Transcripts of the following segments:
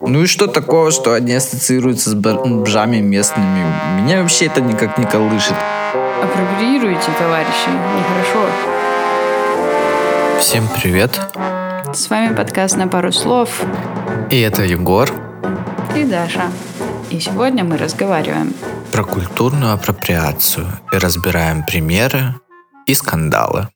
Ну и что такого, что они ассоциируются с бомжами местными? Меня вообще это никак не колышет. Апроприируйте, товарищи, нехорошо. Всем привет. С вами подкаст «На пару слов». И это Егор. И Даша. И сегодня мы разговариваем про культурную апроприацию и разбираем примеры и скандалы.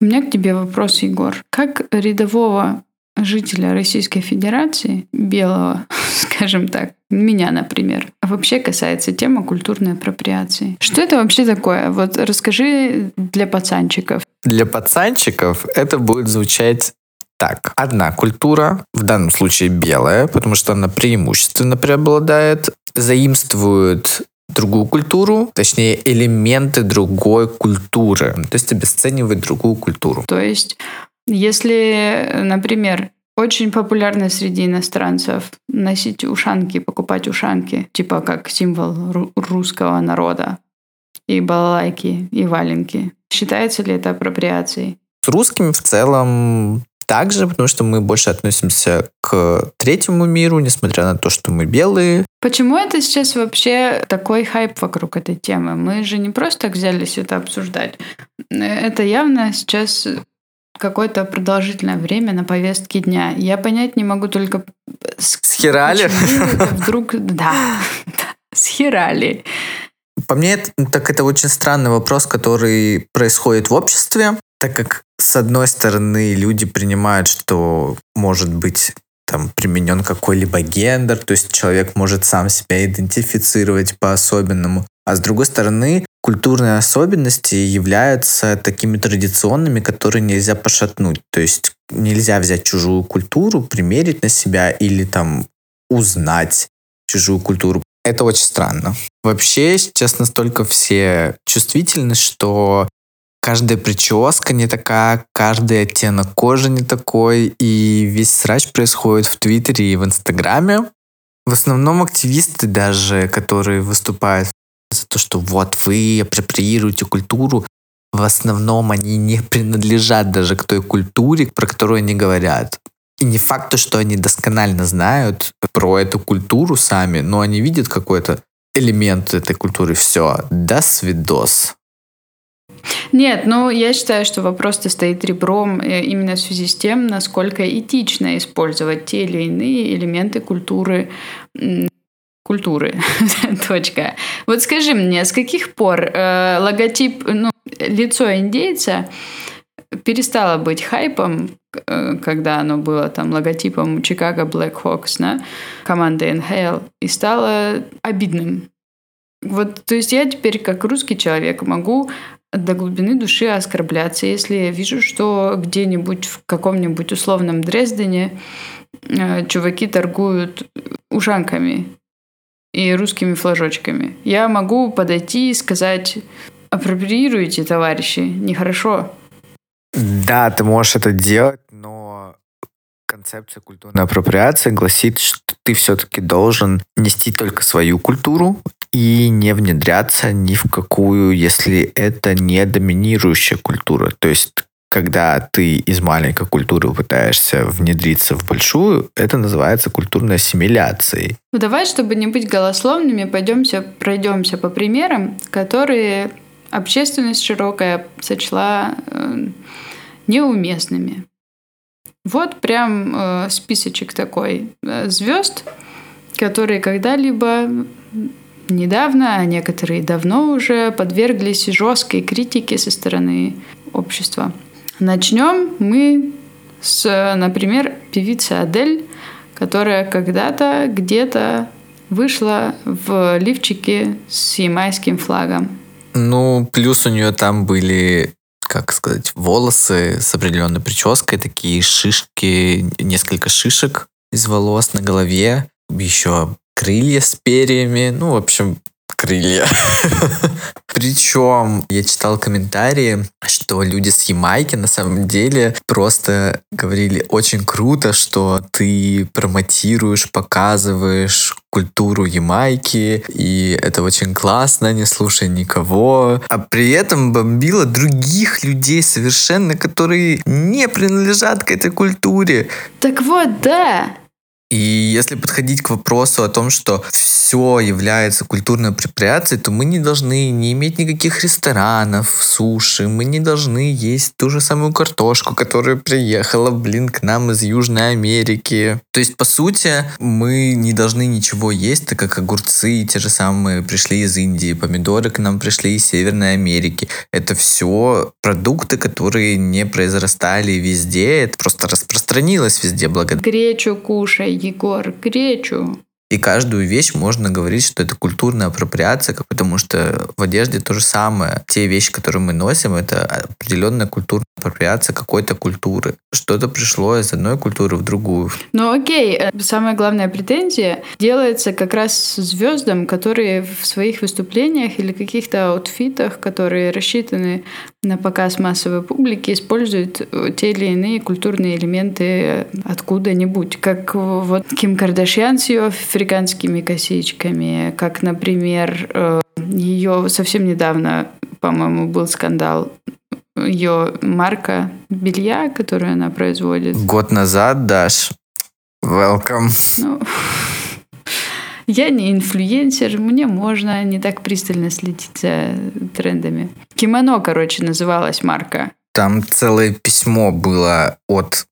У меня к тебе вопрос, Егор. Как рядового жителя Российской Федерации, белого, скажем так, меня, например, вообще касается тема культурной апроприации. Что это вообще такое? Вот расскажи для пацанчиков. Для пацанчиков это будет звучать так. Одна культура, в данном случае белая, потому что она преимущественно преобладает, заимствует другую культуру, точнее элементы другой культуры, то есть обесценивает другую культуру. То есть если, например, очень популярно среди иностранцев носить ушанки, покупать ушанки, типа как символ русского народа, и балалайки, и валенки. Считается ли это апроприацией? С русскими в целом также, потому что мы больше относимся к третьему миру, несмотря на то, что мы белые. Почему это сейчас вообще такой хайп вокруг этой темы? Мы же не просто так взялись это обсуждать. Это явно сейчас какое-то продолжительное время на повестке дня. Я понять не могу только... Схерали? Вдруг, да, схерали. По мне, так это очень странный вопрос, который происходит в обществе, так как, с одной стороны, люди принимают, что может быть там применен какой-либо гендер, то есть человек может сам себя идентифицировать по-особенному. А с другой стороны, культурные особенности являются такими традиционными, которые нельзя пошатнуть. То есть нельзя взять чужую культуру, примерить на себя или там узнать чужую культуру. Это очень странно. Вообще сейчас настолько все чувствительны, что каждая прическа не такая, каждый оттенок кожи не такой, и весь срач происходит в Твиттере и в Инстаграме. В основном активисты даже, которые выступают за то, что вот вы апроприируете культуру, в основном они не принадлежат даже к той культуре, про которую они говорят. И не факт, что они досконально знают про эту культуру сами, но они видят какой-то элемент этой культуры. Все, до свидос. Нет, ну я считаю, что вопрос-то стоит ребром э, именно в связи с тем, насколько этично использовать те или иные элементы культуры культуры. Точка. Вот скажи мне, с каких пор э, логотип, ну, лицо индейца перестало быть хайпом, э, когда оно было там логотипом Чикаго Blackhawks, да, команды НХЛ, и стало обидным. Вот, то есть я теперь как русский человек могу до глубины души оскорбляться, если я вижу, что где-нибудь в каком-нибудь условном Дрездене э, чуваки торгуют ушанками и русскими флажочками. Я могу подойти и сказать, апроприируйте, товарищи, нехорошо. Да, ты можешь это делать, концепция культурной апроприации гласит, что ты все-таки должен нести только свою культуру и не внедряться ни в какую, если это не доминирующая культура. То есть когда ты из маленькой культуры пытаешься внедриться в большую, это называется культурной ассимиляцией. Ну давай, чтобы не быть голословными, пойдемся, пройдемся по примерам, которые общественность широкая сочла э, неуместными. Вот прям э, списочек такой э, звезд, которые когда-либо недавно, а некоторые давно уже подверглись жесткой критике со стороны общества. Начнем мы с, например, певицы Адель, которая когда-то где-то вышла в лифчике с ямайским флагом. Ну, плюс у нее там были как сказать, волосы с определенной прической, такие шишки, несколько шишек из волос на голове, еще крылья с перьями, ну, в общем, крылья. Причем я читал комментарии, что люди с Ямайки на самом деле просто говорили очень круто, что ты промотируешь, показываешь культуру Ямайки, и это очень классно, не слушай никого. А при этом бомбила других людей совершенно, которые не принадлежат к этой культуре. Так вот, да. И если подходить к вопросу о том, что все является культурной апроприацией, то мы не должны не иметь никаких ресторанов, суши, мы не должны есть ту же самую картошку, которая приехала, блин, к нам из Южной Америки. То есть, по сути, мы не должны ничего есть, так как огурцы те же самые пришли из Индии, помидоры к нам пришли из Северной Америки. Это все продукты, которые не произрастали везде, это просто распространилось везде благодаря... Гречу кушай, Егор, гречу. И каждую вещь можно говорить, что это культурная апроприация, потому что в одежде то же самое. Те вещи, которые мы носим, это определенная культурная апроприация какой-то культуры. Что-то пришло из одной культуры в другую. Ну окей, э, самая главная претензия делается как раз звездам, которые в своих выступлениях или каких-то аутфитах, которые рассчитаны на показ массовой публики, используют э, те или иные культурные элементы откуда-нибудь. Как вот Ким Кардашьян с ее африканскими косичками, как, например, э, ее совсем недавно, по-моему, был скандал ее марка белья, которую она производит. Год назад, Даш, welcome. Ну, я не инфлюенсер, мне можно не так пристально следить за трендами. Кимоно, короче, называлась марка. Там целое письмо было от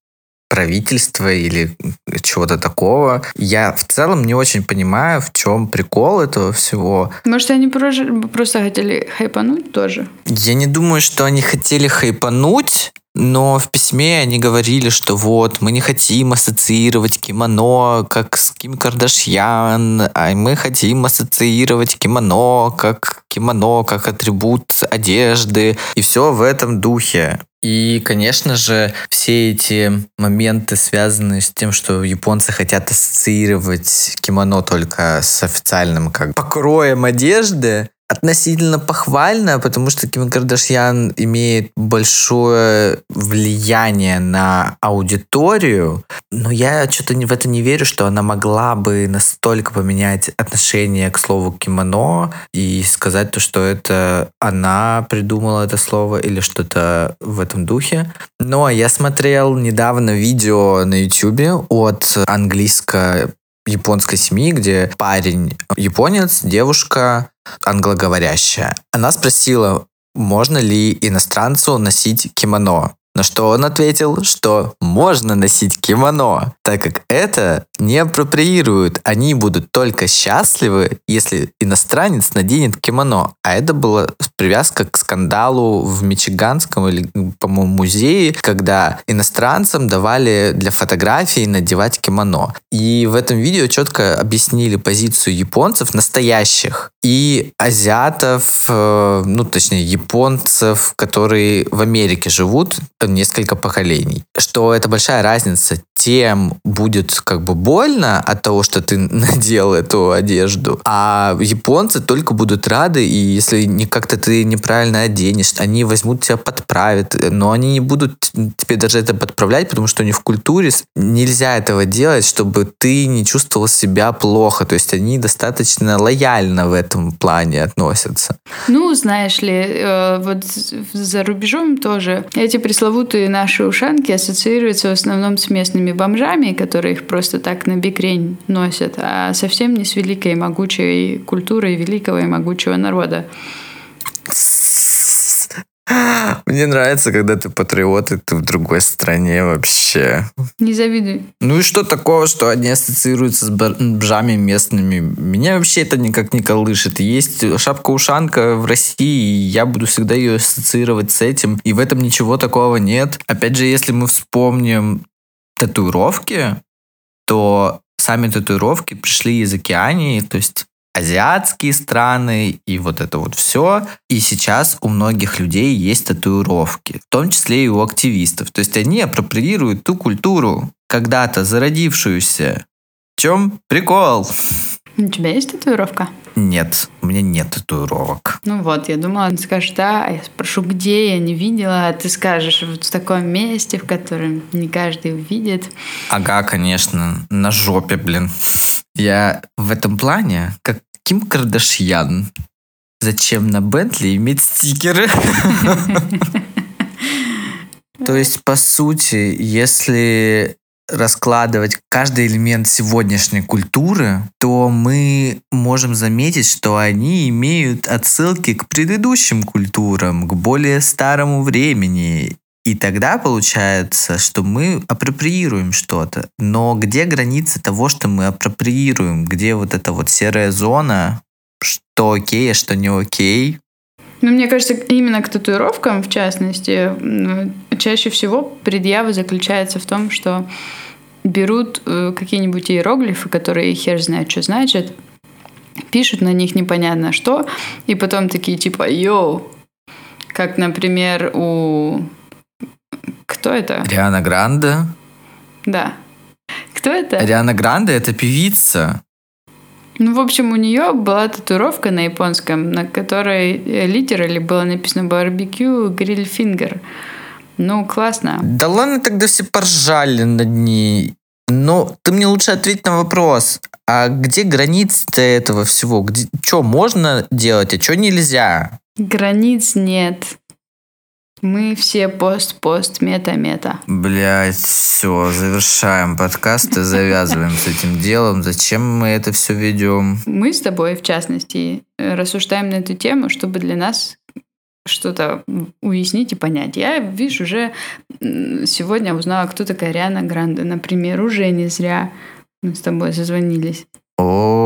правительства или чего-то такого. Я в целом не очень понимаю, в чем прикол этого всего. Может, они просто хотели хайпануть тоже? Я не думаю, что они хотели хайпануть, но в письме они говорили, что вот, мы не хотим ассоциировать кимоно как с Ким Кардашьян, а мы хотим ассоциировать кимоно как кимоно, как атрибут одежды, и все в этом духе. И, конечно же, все эти моменты, связанные с тем, что японцы хотят ассоциировать кимоно только с официальным как покроем одежды, относительно похвально, потому что Ким Кардашьян имеет большое влияние на аудиторию, но я что-то в это не верю, что она могла бы настолько поменять отношение к слову кимоно и сказать то, что это она придумала это слово или что-то в этом духе. Но я смотрел недавно видео на YouTube от английско японской семьи, где парень японец, девушка англоговорящая. Она спросила, можно ли иностранцу носить кимоно. На что он ответил, что можно носить кимоно, так как это не апроприируют. Они будут только счастливы, если иностранец наденет кимоно. А это была привязка к скандалу в Мичиганском или, по-моему, музее, когда иностранцам давали для фотографий надевать кимоно. И в этом видео четко объяснили позицию японцев настоящих и азиатов, э, ну, точнее, японцев, которые в Америке живут, несколько поколений. Что это большая разница. Тем будет как бы больно от того, что ты надел эту одежду, а японцы только будут рады, и если не как-то ты неправильно оденешь, они возьмут тебя подправят, но они не будут тебе даже это подправлять, потому что у них в культуре нельзя этого делать, чтобы ты не чувствовал себя плохо. То есть они достаточно лояльно в этом плане относятся. Ну, знаешь ли, э, вот за рубежом тоже эти пресловутые наши ушанки ассоциируются в основном с местными бомжами, которые их просто так на бикрень носят, а совсем не с великой и могучей культурой великого и могучего народа. Мне нравится, когда ты патриот, и ты в другой стране вообще. Не завидуй. Ну и что такого, что они ассоциируются с бомжами местными? Меня вообще это никак не колышет. Есть шапка-ушанка в России, и я буду всегда ее ассоциировать с этим. И в этом ничего такого нет. Опять же, если мы вспомним татуировки, то сами татуировки пришли из Океании, то есть азиатские страны и вот это вот все. И сейчас у многих людей есть татуировки, в том числе и у активистов. То есть они апроприируют ту культуру, когда-то зародившуюся. В чем прикол? У тебя есть татуировка? Нет, у меня нет татуировок. Ну вот, я думала, ты скажешь, да, а я спрошу, где, я не видела, а ты скажешь, вот в таком месте, в котором не каждый увидит. Ага, конечно, на жопе, блин. Я в этом плане, как Ким Кардашьян. Зачем на Бентли иметь стикеры? То есть, по сути, если раскладывать каждый элемент сегодняшней культуры, то мы можем заметить, что они имеют отсылки к предыдущим культурам, к более старому времени. И тогда получается, что мы апроприируем что-то. Но где границы того, что мы апроприируем? Где вот эта вот серая зона, что окей, а что не окей? Ну, мне кажется, именно к татуировкам, в частности, чаще всего предъява заключается в том, что берут э, какие-нибудь иероглифы, которые хер знает, что значит, пишут на них непонятно что, и потом такие типа «Йоу!» Как, например, у кто это? Риана Гранде. Да. Кто это? Риана Гранде это певица. Ну, в общем, у нее была татуировка на японском, на которой литерали было написано барбекю гриль фингер. Ну, классно. Да ладно, тогда все поржали над ней. Но ты мне лучше ответь на вопрос. А где границы-то этого всего? Где, что можно делать, а что нельзя? Границ нет. Мы все пост-пост, мета-мета. Блять, все, завершаем подкаст и завязываем с этим делом. Зачем мы это все ведем? Мы с тобой, в частности, рассуждаем на эту тему, чтобы для нас что-то уяснить и понять. Я, видишь, уже сегодня узнала, кто такая Риана Гранде, например, уже не зря мы с тобой созвонились. О,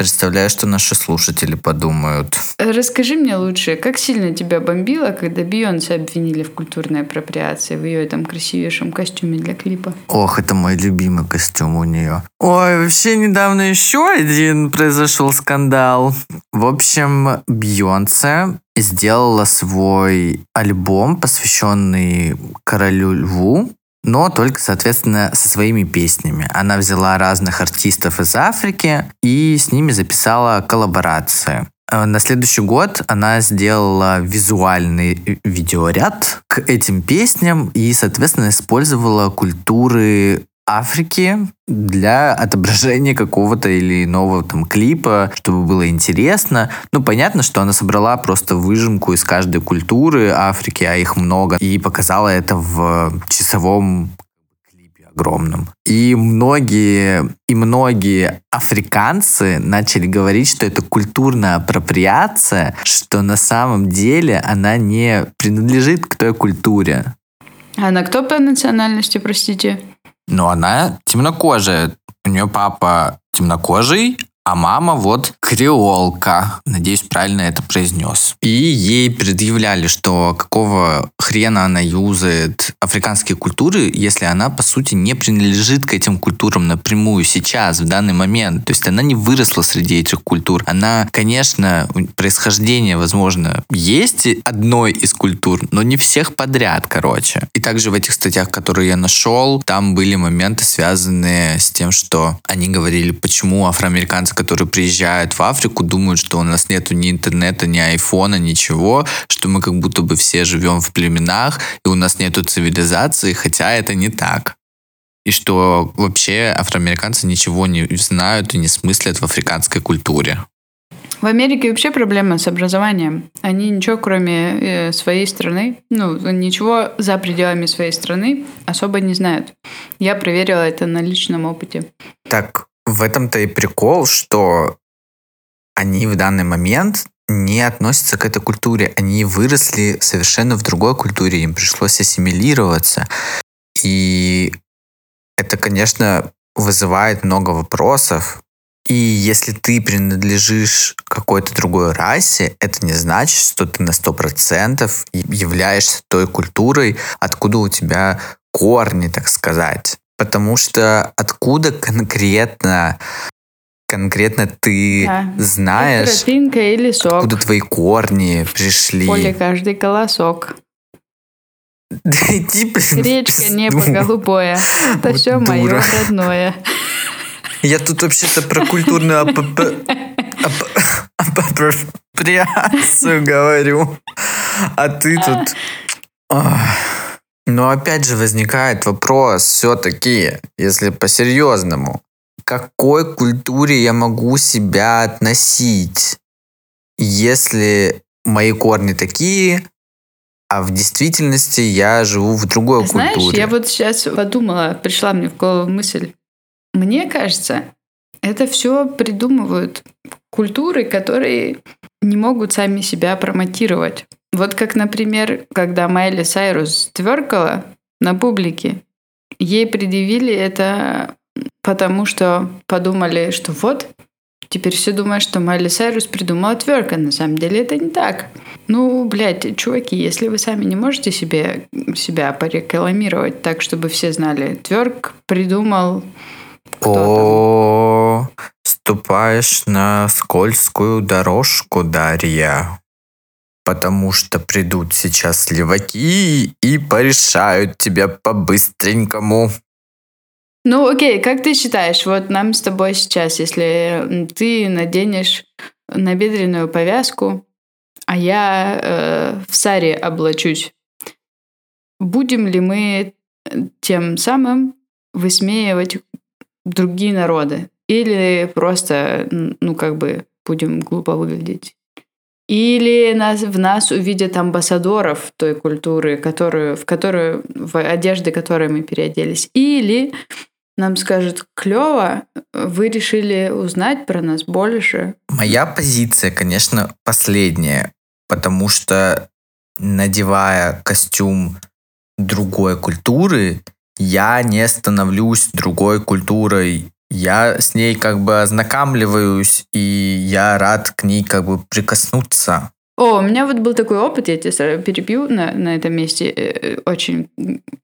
Представляю, что наши слушатели подумают. Расскажи мне лучше, как сильно тебя бомбило, когда Бейонсе обвинили в культурной апроприации в ее этом красивейшем костюме для клипа? Ох, это мой любимый костюм у нее. Ой, вообще недавно еще один произошел скандал. В общем, Бейонсе сделала свой альбом, посвященный королю льву, но только, соответственно, со своими песнями. Она взяла разных артистов из Африки и с ними записала коллаборации. Э, на следующий год она сделала визуальный видеоряд к этим песням и, соответственно, использовала культуры Африки для отображения какого-то или иного там клипа, чтобы было интересно. Ну, понятно, что она собрала просто выжимку из каждой культуры Африки, а их много, и показала это в часовом клипе огромном. И многие, и многие африканцы начали говорить, что это культурная апроприация, что на самом деле она не принадлежит к той культуре. А она кто по национальности, простите? Но она темнокожая. У нее папа темнокожий, а мама вот креолка. Надеюсь, правильно это произнес. И ей предъявляли, что какого хрена она юзает африканские культуры, если она, по сути, не принадлежит к этим культурам напрямую сейчас, в данный момент. То есть она не выросла среди этих культур. Она, конечно, происхождение, возможно, есть одной из культур, но не всех подряд, короче. И также в этих статьях, которые я нашел, там были моменты, связанные с тем, что они говорили, почему афроамериканцы, которые приезжают в Африку, думают, что у нас нету ни интернета, ни айфона, ничего, что мы как будто бы все живем в племенах, и у нас нету цивилизации, хотя это не так. И что вообще афроамериканцы ничего не знают и не смыслят в африканской культуре. В Америке вообще проблема с образованием. Они ничего, кроме э, своей страны, ну, ничего за пределами своей страны особо не знают. Я проверила это на личном опыте. Так, в этом-то и прикол, что они в данный момент не относятся к этой культуре. Они выросли совершенно в другой культуре, им пришлось ассимилироваться. И это, конечно, вызывает много вопросов. И если ты принадлежишь какой-то другой расе, это не значит, что ты на сто процентов являешься той культурой, откуда у тебя корни, так сказать. Потому что откуда конкретно конкретно ты да. знаешь, или сок. откуда твои корни пришли. Поле каждый колосок. Речка, небо голубое. Это все мое родное. Я тут вообще-то про культурную апроприацию говорю. А ты тут... Но опять же возникает вопрос все-таки, если по-серьезному какой культуре я могу себя относить, если мои корни такие, а в действительности я живу в другой Знаешь, культуре. я вот сейчас подумала, пришла мне в голову мысль. Мне кажется, это все придумывают культуры, которые не могут сами себя промотировать. Вот как, например, когда Майли Сайрус тверкала на публике, ей предъявили это потому, что подумали, что вот, теперь все думают, что Майли Сайрус придумала тверка. На самом деле это не так. Ну, блядь, чуваки, если вы сами не можете себе, себя порекламировать так, чтобы все знали, тверк придумал О, ступаешь на скользкую дорожку, Дарья. Потому что придут сейчас леваки и порешают тебя по-быстренькому. Ну, окей, как ты считаешь, вот нам с тобой сейчас, если ты наденешь набедренную повязку, а я э, в саре облачусь, будем ли мы тем самым высмеивать другие народы? Или просто, ну, как бы, будем глупо выглядеть? Или нас, в нас увидят амбассадоров той культуры, которую, в которую, в одежды которой мы переоделись. Или нам скажут, клево, вы решили узнать про нас больше. Моя позиция, конечно, последняя, потому что надевая костюм другой культуры, я не становлюсь другой культурой. Я с ней как бы ознакомливаюсь, и я рад к ней как бы прикоснуться. О, у меня вот был такой опыт, я тебя перебью на, на этом месте э, очень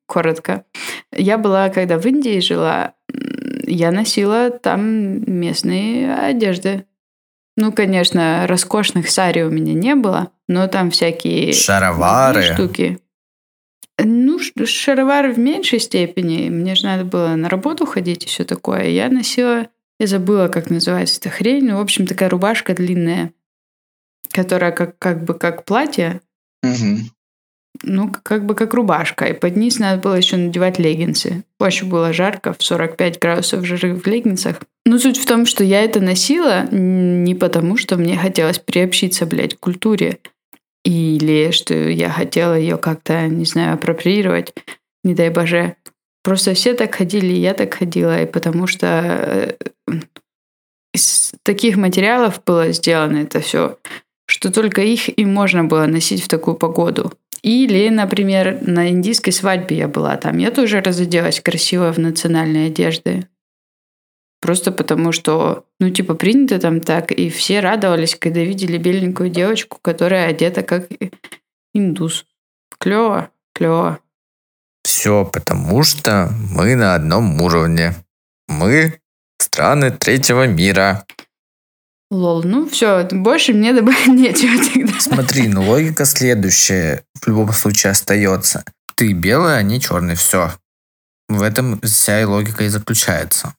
коротко. Я была, когда в Индии жила, я носила там местные одежды. Ну, конечно, роскошных сари у меня не было, но там всякие Шаровары. штуки. Ну, шаровары в меньшей степени. Мне же надо было на работу ходить и все такое. Я носила, я забыла, как называется эта хрень. Ну, в общем, такая рубашка длинная, которая как, как бы как платье, Мгм. ну, как бы как рубашка. И под низ надо было еще надевать леггинсы. Очень было жарко, в 45 градусов жары в леггинсах. Но суть в том, что я это носила не потому, что мне хотелось приобщиться, блядь, к культуре. Или что я хотела ее как-то, не знаю, апроприировать, не дай боже. Просто все так ходили, и я так ходила, и потому что э, из таких материалов было сделано это все, что только их и можно было носить в такую погоду. Или, например, на индийской свадьбе я была там. Я тоже разоделась красиво в национальные одежды. Просто потому, что, ну, типа, принято там так, и все радовались, когда видели беленькую девочку, которая одета как индус. Клево, клево. Все потому, что мы на одном уровне. Мы страны третьего мира. Лол, ну все, больше мне добавить нечего тогда. Смотри, ну логика следующая в любом случае остается. Ты белый, а не черный. Все. В этом вся и логика и заключается.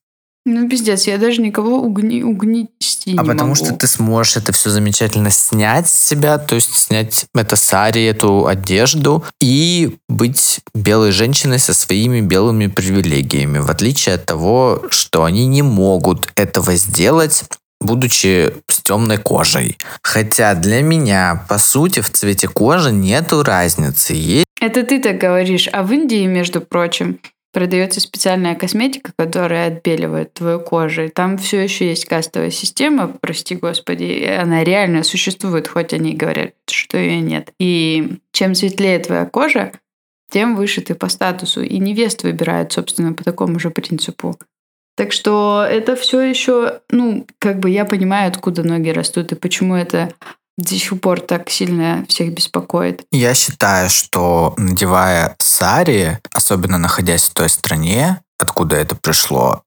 Ну, пиздец, я даже никого угни, угнести а не потому могу. что ты сможешь это все замечательно снять с себя, то есть снять это сари, эту одежду и быть белой женщиной со своими белыми привилегиями, в отличие от того, что они не могут этого сделать будучи с темной кожей. Хотя для меня, по сути, в цвете кожи нету разницы. Есть Это ты так говоришь. А в Индии, между прочим, продается специальная косметика, которая отбеливает твою кожу. И там все еще есть кастовая система, прости господи, она реально существует, хоть они и говорят, что ее нет. И чем светлее твоя кожа, тем выше ты по статусу. И невест выбирают, собственно, по такому же принципу. Так что это все еще, ну, как бы я понимаю, откуда ноги растут и почему это до сих пор так сильно всех беспокоит. Я считаю, что надевая сари, особенно находясь в той стране, откуда это пришло,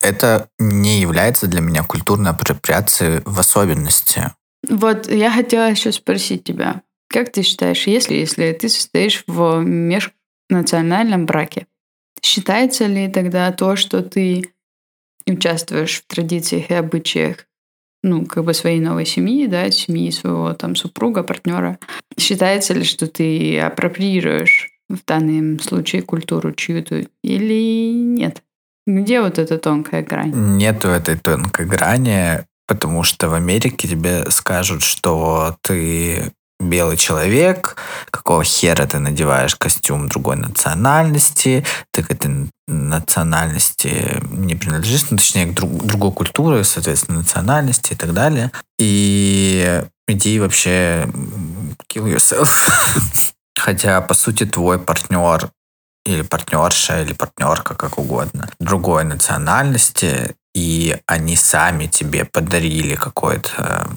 это не является для меня культурной апроприацией в особенности. Вот я хотела еще спросить тебя, как ты считаешь, если, если ты состоишь в межнациональном браке, считается ли тогда то, что ты участвуешь в традициях и обычаях ну, как бы своей новой семьи, да, семьи своего там супруга, партнера. Считается ли, что ты апроприируешь в данном случае культуру чью-то или нет? Где вот эта тонкая грань? Нету этой тонкой грани, потому что в Америке тебе скажут, что ты белый человек, какого хера ты надеваешь костюм другой национальности, ты к этой национальности не принадлежишь, ну, точнее, к друг, другой культуре, соответственно, национальности и так далее. И иди вообще kill yourself. Хотя, по сути, твой партнер или партнерша, или партнерка, как угодно, другой национальности, и они сами тебе подарили какой-то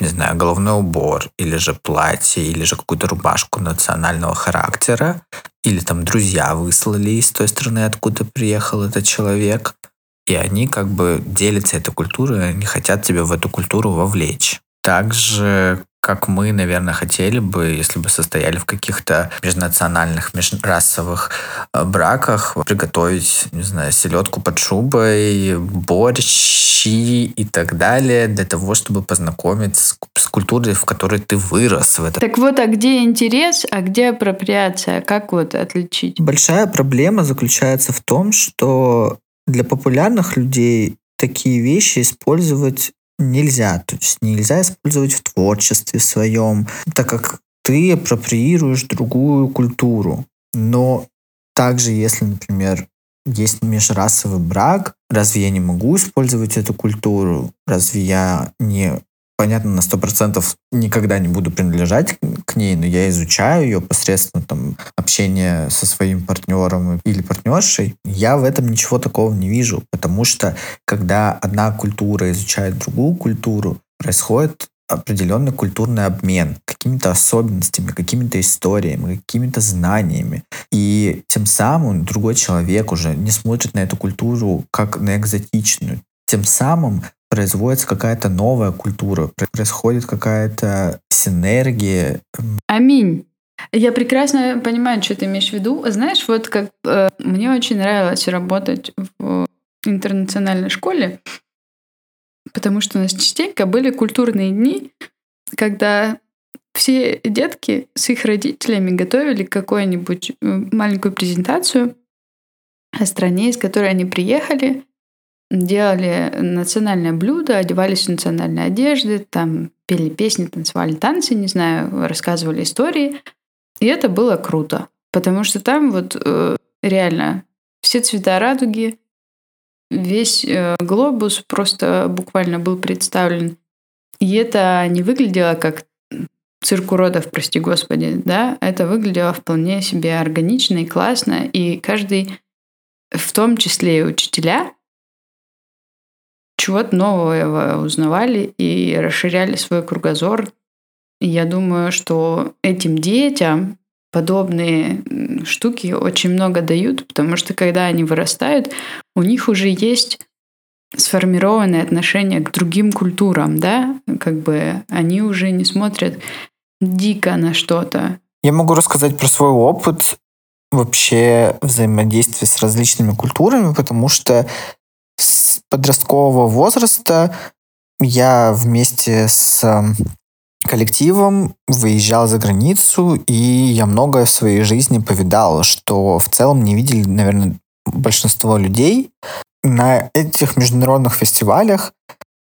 не знаю, головной убор, или же платье, или же какую-то рубашку национального характера, или там друзья выслали из той страны, откуда приехал этот человек, и они как бы делятся этой культурой, они хотят тебя в эту культуру вовлечь. Также как мы, наверное, хотели бы, если бы состояли в каких-то межнациональных, межрасовых э, браках, приготовить, не знаю, селедку под шубой, борщи и так далее, для того, чтобы познакомить с, с культурой, в которой ты вырос. В этом. Так вот, а где интерес, а где апроприация? Как вот отличить? Большая проблема заключается в том, что для популярных людей такие вещи использовать нельзя. То есть нельзя использовать в творчестве своем, так как ты апроприируешь другую культуру. Но также, если, например, есть межрасовый брак, разве я не могу использовать эту культуру? Разве я не понятно, на сто процентов никогда не буду принадлежать к ней, но я изучаю ее посредством там, общения со своим партнером или партнершей, я в этом ничего такого не вижу, потому что когда одна культура изучает другую культуру, происходит определенный культурный обмен какими-то особенностями, какими-то историями, какими-то знаниями. И тем самым другой человек уже не смотрит на эту культуру как на экзотичную. Тем самым производится какая-то новая культура, происходит какая-то синергия. Аминь. Я прекрасно понимаю, что ты имеешь в виду. Знаешь, вот как э, мне очень нравилось работать в интернациональной школе, потому что у нас частенько были культурные дни, когда все детки с их родителями готовили какую-нибудь э, маленькую презентацию о стране, из которой они приехали, делали национальное блюдо, одевались в национальные одежды, там пели песни, танцевали танцы, не знаю, рассказывали истории. И это было круто, потому что там вот э, реально все цвета радуги, весь э, глобус просто буквально был представлен. И это не выглядело как цирк уродов, прости господи, да, это выглядело вполне себе органично и классно, и каждый, в том числе и учителя, чего-то нового узнавали и расширяли свой кругозор. И я думаю, что этим детям подобные штуки очень много дают, потому что когда они вырастают, у них уже есть сформированное отношение к другим культурам, да, как бы они уже не смотрят дико на что-то. Я могу рассказать про свой опыт вообще взаимодействия с различными культурами, потому что с подросткового возраста я вместе с эм, коллективом выезжал за границу, и я многое в своей жизни повидал, что в целом не видели, наверное, большинство людей. На этих международных фестивалях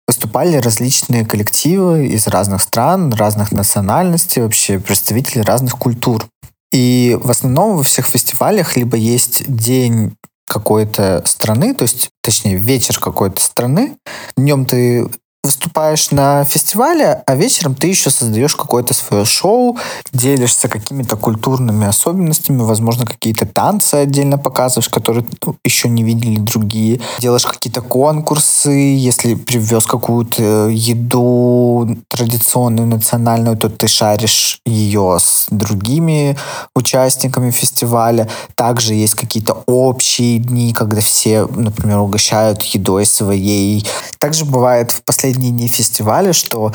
выступали различные коллективы из разных стран, разных национальностей, вообще представители разных культур. И в основном во всех фестивалях либо есть день какой-то страны, то есть, точнее, вечер какой-то страны. Днем ты выступаешь на фестивале, а вечером ты еще создаешь какое-то свое шоу, делишься какими-то культурными особенностями, возможно, какие-то танцы отдельно показываешь, которые ну, еще не видели другие. Делаешь какие-то конкурсы, если привез какую-то еду традиционную, национальную, то ты шаришь ее с другими участниками фестиваля. Также есть какие-то общие дни, когда все, например, угощают едой своей. Также бывает в последнее дни фестиваля, что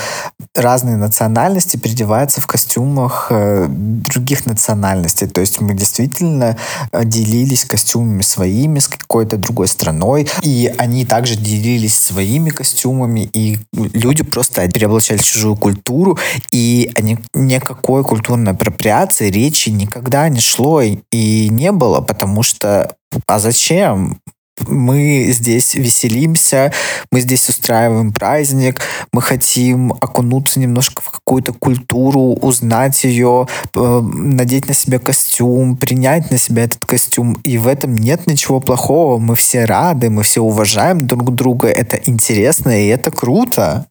разные национальности переодеваются в костюмах э, других национальностей. То есть мы действительно э, делились костюмами своими с какой-то другой страной, и они также делились своими костюмами, и люди просто переоблачали чужую культуру, и они, никакой культурной апроприации речи никогда не шло и не было, потому что а зачем? Мы здесь веселимся, мы здесь устраиваем праздник, мы хотим окунуться немножко в какую-то культуру, узнать ее, э, надеть на себя костюм, принять на себя этот костюм. И в этом нет ничего плохого. Мы все рады, мы все уважаем друг друга. Это интересно и это круто.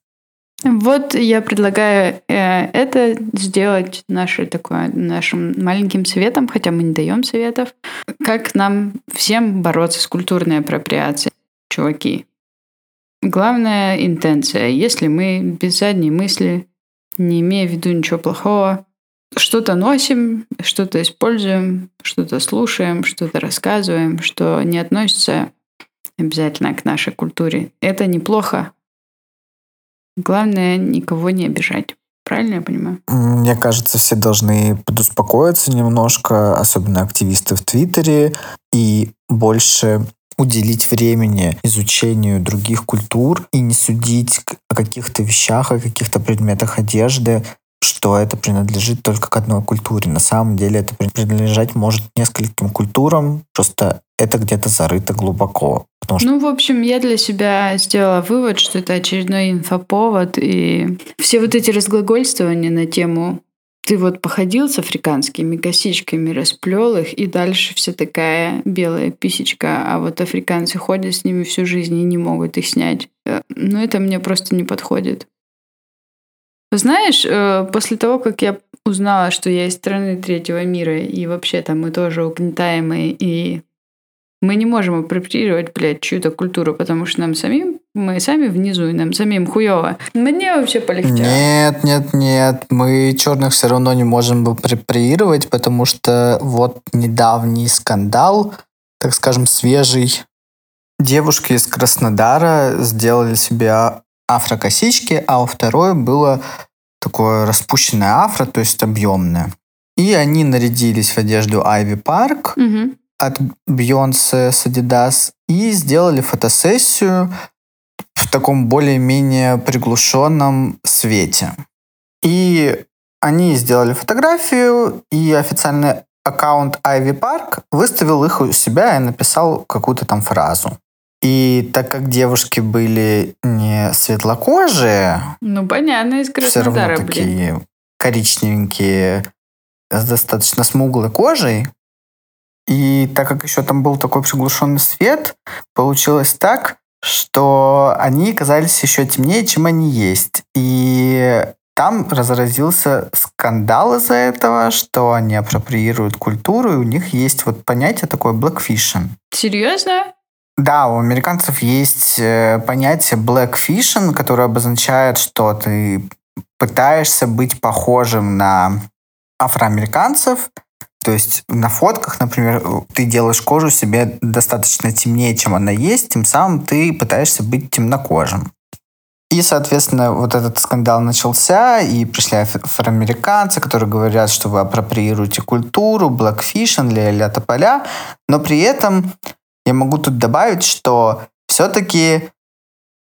Вот я предлагаю э, это сделать нашей такой, нашим маленьким советом, хотя мы не даем советов, как нам всем бороться с культурной апроприацией, чуваки. Главная интенция. Если мы без задней мысли, не имея в виду ничего плохого, что-то носим, что-то используем, что-то слушаем, что-то рассказываем, что не относится обязательно к нашей культуре. Это неплохо, Главное, никого не обижать. Правильно я понимаю? Мне кажется, все должны подуспокоиться немножко, особенно активисты в Твиттере, и больше уделить времени изучению других культур и не судить о каких-то вещах, о каких-то предметах одежды, что это принадлежит только к одной культуре. На самом деле это принадлежать может нескольким культурам, просто это где-то зарыто глубоко. Потому что... Ну, в общем, я для себя сделала вывод, что это очередной инфоповод, и все вот эти разглагольствования на тему ты вот походил с африканскими косичками, расплел их, и дальше вся такая белая писечка, а вот африканцы ходят с ними всю жизнь и не могут их снять. Э, ну, это мне просто не подходит. Знаешь, э, после того, как я узнала, что я из страны третьего мира, и вообще там мы тоже угнетаемые, и мы не можем апроприировать, блядь, чью-то культуру, потому что нам самим, мы сами внизу, и нам самим хуево. Мне вообще полегчало. Нет, нет, нет. Мы черных все равно не можем апроприировать, потому что вот недавний скандал, так скажем, свежий. Девушки из Краснодара сделали себе афрокосички, а у второй было такое распущенное афро, то есть объемное. И они нарядились в одежду Айви Парк угу. от Бейонсе с Adidas и сделали фотосессию в таком более-менее приглушенном свете. И они сделали фотографию, и официальный аккаунт Ivy Park выставил их у себя и написал какую-то там фразу. И так как девушки были не светлокожие, ну понятно, из все равно такие блин. коричневенькие, с достаточно смуглой кожей, и так как еще там был такой приглушенный свет, получилось так, что они казались еще темнее, чем они есть. И там разразился скандал из-за этого, что они апроприируют культуру, и у них есть вот понятие такое blackfishing. Серьезно? Да, у американцев есть э, понятие blackfishing, которое обозначает, что ты пытаешься быть похожим на афроамериканцев, то есть на фотках, например, ты делаешь кожу себе достаточно темнее, чем она есть, тем самым ты пытаешься быть темнокожим. И, соответственно, вот этот скандал начался, и пришли афроамериканцы, которые говорят, что вы апроприируете культуру, blackfishing, ля-ля тополя, но при этом я могу тут добавить, что все-таки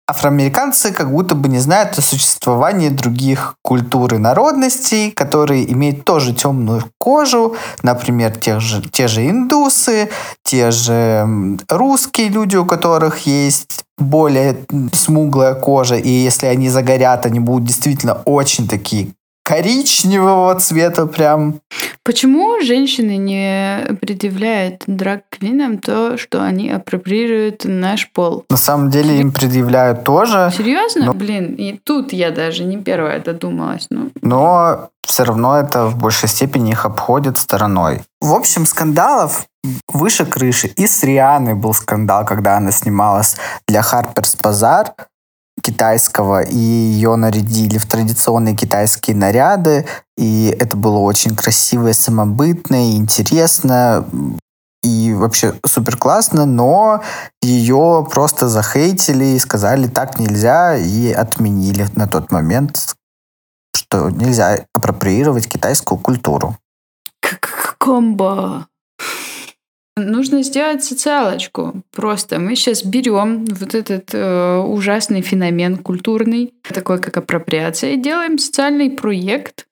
афроамериканцы как будто бы не знают о существовании других культур и народностей, которые имеют тоже темную кожу, например, те же, те же индусы, те же русские люди, у которых есть более смуглая кожа, и если они загорят, они будут действительно очень такие коричневого цвета прям. Почему женщины не предъявляют драг-квинам то, что они апроприируют наш пол? На самом деле им предъявляют тоже. Серьезно? Но... Блин, и тут я даже не первая додумалась. Ну. Но все равно это в большей степени их обходит стороной. В общем, скандалов выше крыши. И с Рианой был скандал, когда она снималась для Harper's Bazaar китайского, и ее нарядили в традиционные китайские наряды, и это было очень красиво и самобытно, и интересно, и вообще супер классно, но ее просто захейтили и сказали, так нельзя, и отменили на тот момент, что нельзя апроприировать китайскую культуру. Комбо. Нужно сделать социалочку. Просто мы сейчас берем вот этот э, ужасный феномен культурный, такой как апроприация, и делаем социальный проект,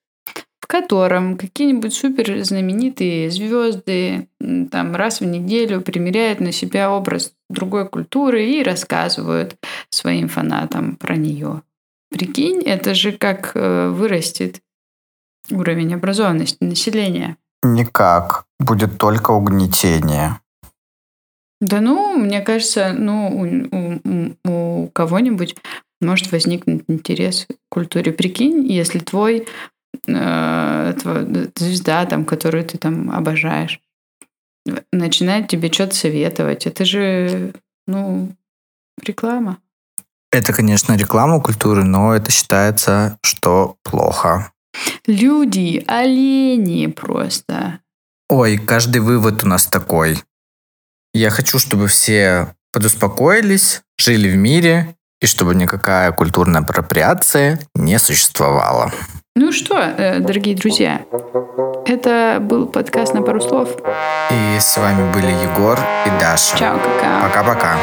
в котором какие-нибудь супер знаменитые звезды там раз в неделю примеряют на себя образ другой культуры и рассказывают своим фанатам про нее. Прикинь, это же как э, вырастет уровень образованности населения. Никак. Будет только угнетение. Да ну, мне кажется, ну, у, у, у кого-нибудь может возникнуть интерес к культуре. Прикинь, если твой, э, твой звезда, там, которую ты там обожаешь, начинает тебе что-то советовать. Это же, ну, реклама. Это, конечно, реклама культуры, но это считается, что плохо. Люди, олени просто. Ой, каждый вывод у нас такой. Я хочу, чтобы все подуспокоились, жили в мире, и чтобы никакая культурная апроприация не существовала. Ну что, э, дорогие друзья, это был подкаст на пару слов. И с вами были Егор и Даша. Чао, кака. Пока-пока.